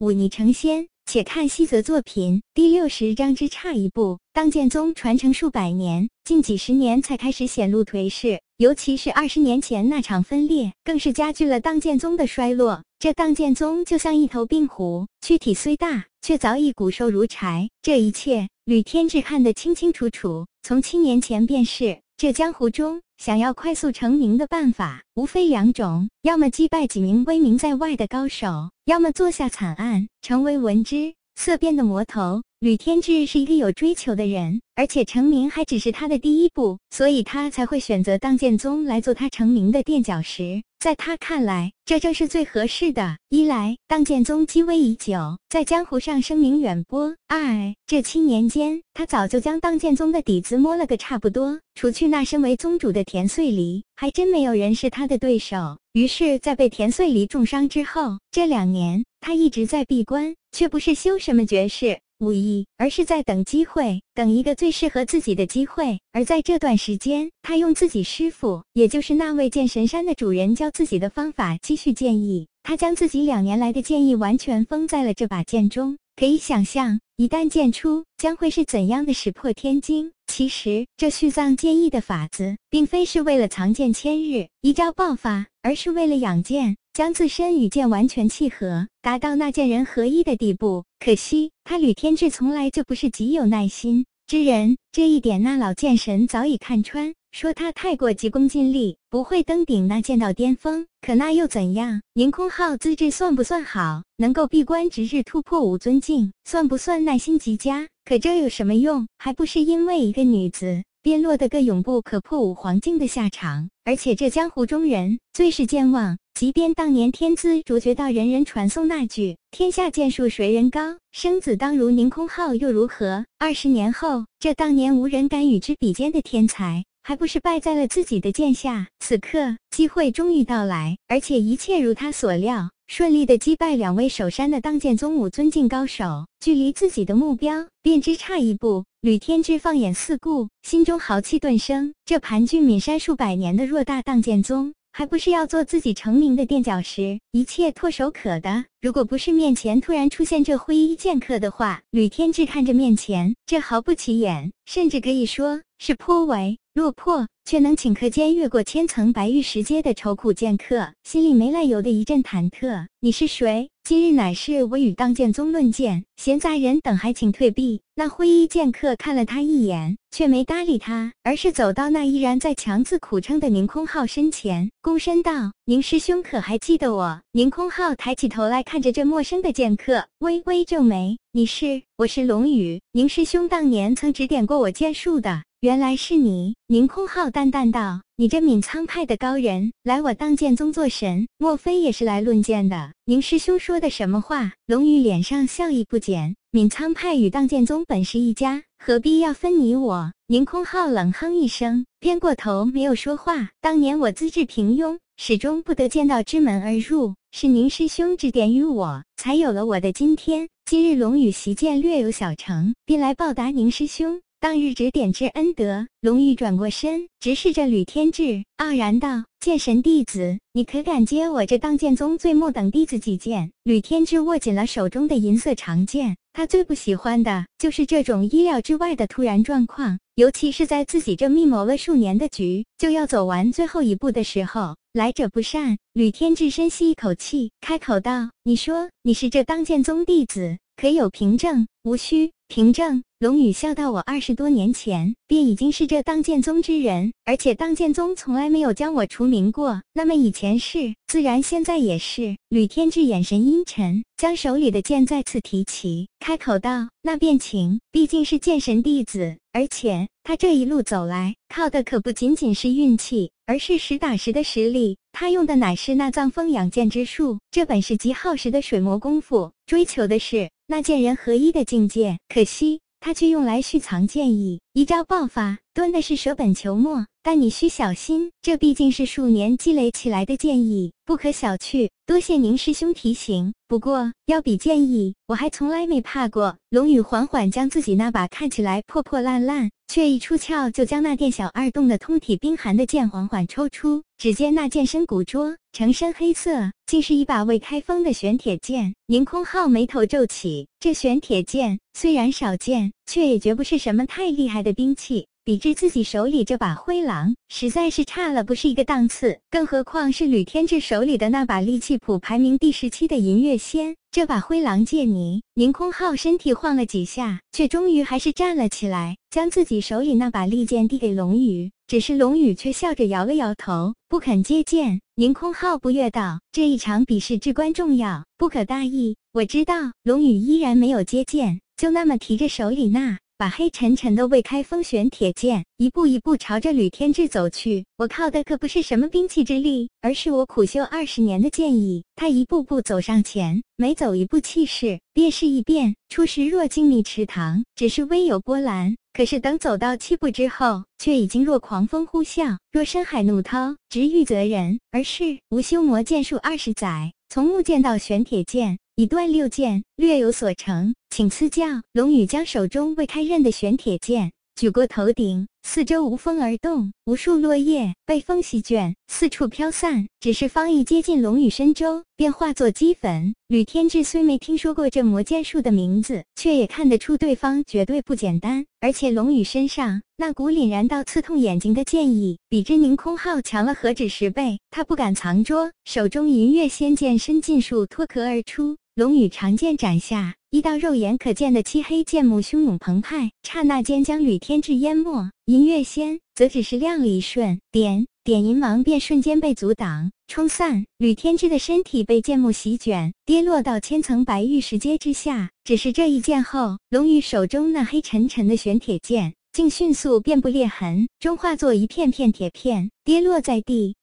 忤逆成仙。且看西泽作品第六十章之差一步。当剑宗传承数百年，近几十年才开始显露颓势，尤其是二十年前那场分裂，更是加剧了当剑宗的衰落。这当剑宗就像一头病虎，躯体虽大，却早已骨瘦如柴。这一切，吕天志看得清清楚楚，从七年前便是。这江湖中，想要快速成名的办法，无非两种：要么击败几名威名在外的高手，要么做下惨案，成为闻之色变的魔头。吕天志是一个有追求的人，而且成名还只是他的第一步，所以他才会选择当剑宗来做他成名的垫脚石。在他看来，这正是最合适的。一来，当剑宗积威已久，在江湖上声名远播；二，这七年间，他早就将当剑宗的底子摸了个差不多。除去那身为宗主的田穗离，还真没有人是他的对手。于是，在被田穗离重伤之后，这两年他一直在闭关，却不是修什么绝世。无意，而是在等机会，等一个最适合自己的机会。而在这段时间，他用自己师傅，也就是那位剑神山的主人教自己的方法继续建议。他将自己两年来的建议完全封在了这把剑中。可以想象，一旦剑出，将会是怎样的石破天惊。其实，这续藏剑意的法子，并非是为了藏剑千日一朝爆发，而是为了养剑。将自身与剑完全契合，达到那剑人合一的地步。可惜他吕天志从来就不是极有耐心之人，这一点那老剑神早已看穿，说他太过急功近利，不会登顶那剑道巅峰。可那又怎样？宁空浩资质算不算好？能够闭关直至突破五尊境，算不算耐心极佳？可这有什么用？还不是因为一个女子。便落得个永不可破五黄境的下场，而且这江湖中人最是健忘。即便当年天资卓绝到人人传颂那句“天下剑术谁人高，生子当如宁空浩”又如何？二十年后，这当年无人敢与之比肩的天才，还不是败在了自己的剑下？此刻机会终于到来，而且一切如他所料。顺利的击败两位守山的当剑宗五尊境高手，距离自己的目标便只差一步。吕天志放眼四顾，心中豪气顿生。这盘踞岷山数百年的偌大当剑宗，还不是要做自己成名的垫脚石？一切唾手可得。如果不是面前突然出现这灰衣剑客的话，吕天志看着面前这毫不起眼，甚至可以说是颇为。落魄却能顷刻间越过千层白玉石阶的愁苦剑客，心里没来由的一阵忐忑。你是谁？今日乃是我与当剑宗论剑，闲杂人等还请退避。那灰衣剑客看了他一眼，却没搭理他，而是走到那依然在强自苦撑的宁空浩身前，躬身道：“宁师兄可还记得我？”宁空浩抬起头来看着这陌生的剑客，微微皱眉：“你是？我是龙宇，宁师兄当年曾指点过我剑术的。”原来是你，宁空浩淡淡道：“你这闵苍派的高人，来我当剑宗做神，莫非也是来论剑的？”宁师兄说的什么话？龙宇脸上笑意不减：“闵苍派与当剑宗本是一家，何必要分你我？”宁空浩冷哼一声，偏过头没有说话。当年我资质平庸，始终不得剑道之门而入，是宁师兄指点于我，才有了我的今天。今日龙宇习剑略有小成，便来报答宁师兄。当日指点之恩德，龙宇转过身，直视着吕天志，傲然道：“剑神弟子，你可敢接我这当剑宗最末等弟子几剑？”吕天志握紧了手中的银色长剑，他最不喜欢的就是这种意料之外的突然状况，尤其是在自己这密谋了数年的局就要走完最后一步的时候。来者不善，吕天志深吸一口气，开口道：“你说你是这当剑宗弟子，可有凭证？”无需凭证。龙宇笑道：“我二十多年前便已经是这当剑宗之人，而且当剑宗从来没有将我除名过。那么以前是，自然现在也是。”吕天志眼神阴沉，将手里的剑再次提起，开口道：“那便请。毕竟是剑神弟子，而且他这一路走来，靠的可不仅仅是运气，而是实打实的实力。他用的乃是那藏风养剑之术，这本是极耗时的水磨功夫，追求的是那剑人合一的境界。可惜。”他却用来蓄藏剑意，一招爆发，蹲的是舍本求末。但你需小心，这毕竟是数年积累起来的剑意，不可小觑。多谢宁师兄提醒。不过，要比剑意，我还从来没怕过。龙宇缓缓将自己那把看起来破破烂烂，却一出鞘就将那店小二冻得通体冰寒的剑缓缓抽出。只见那剑身古拙，成身黑色，竟是一把未开封的玄铁剑。宁空浩眉头皱起，这玄铁剑虽然少见，却也绝不是什么太厉害的兵器。比之自己手里这把灰狼，实在是差了不是一个档次。更何况是吕天志手里的那把利器谱排名第十七的银月仙。这把灰狼借你，宁空浩身体晃了几下，却终于还是站了起来，将自己手里那把利剑递给龙宇。只是龙宇却笑着摇了摇头，不肯接剑。宁空浩不悦道：“这一场比试至关重要，不可大意。”我知道。龙宇依然没有接剑，就那么提着手里那。把黑沉沉的未开封玄铁剑一步一步朝着吕天志走去。我靠的可不是什么兵器之力，而是我苦修二十年的剑意。他一步步走上前，每走一步，气势便是一变。初时若静谧池塘，只是微有波澜；可是等走到七步之后，却已经若狂风呼啸，若深海怒涛，直欲责人。而是无修魔剑术二十载，从木剑到玄铁剑。以断六剑，略有所成，请赐教。龙宇将手中未开刃的玄铁剑举过头顶，四周无风而动，无数落叶被风席卷，四处飘散。只是方一接近龙宇身周，便化作齑粉。吕天志虽没听说过这魔剑术的名字，却也看得出对方绝对不简单。而且龙宇身上那股凛然到刺痛眼睛的剑意，比之宁空浩强了何止十倍。他不敢藏拙，手中银月仙剑身尽数脱壳而出。龙羽长剑斩下，一道肉眼可见的漆黑剑幕汹涌澎湃，刹那间将吕天志淹没。银月仙则只是亮了一瞬，点点银芒便瞬间被阻挡冲散。吕天志的身体被剑幕席卷，跌落到千层白玉石阶之下。只是这一剑后，龙羽手中那黑沉沉的玄铁剑竟迅速遍布裂痕，终化作一片片铁片跌落在地。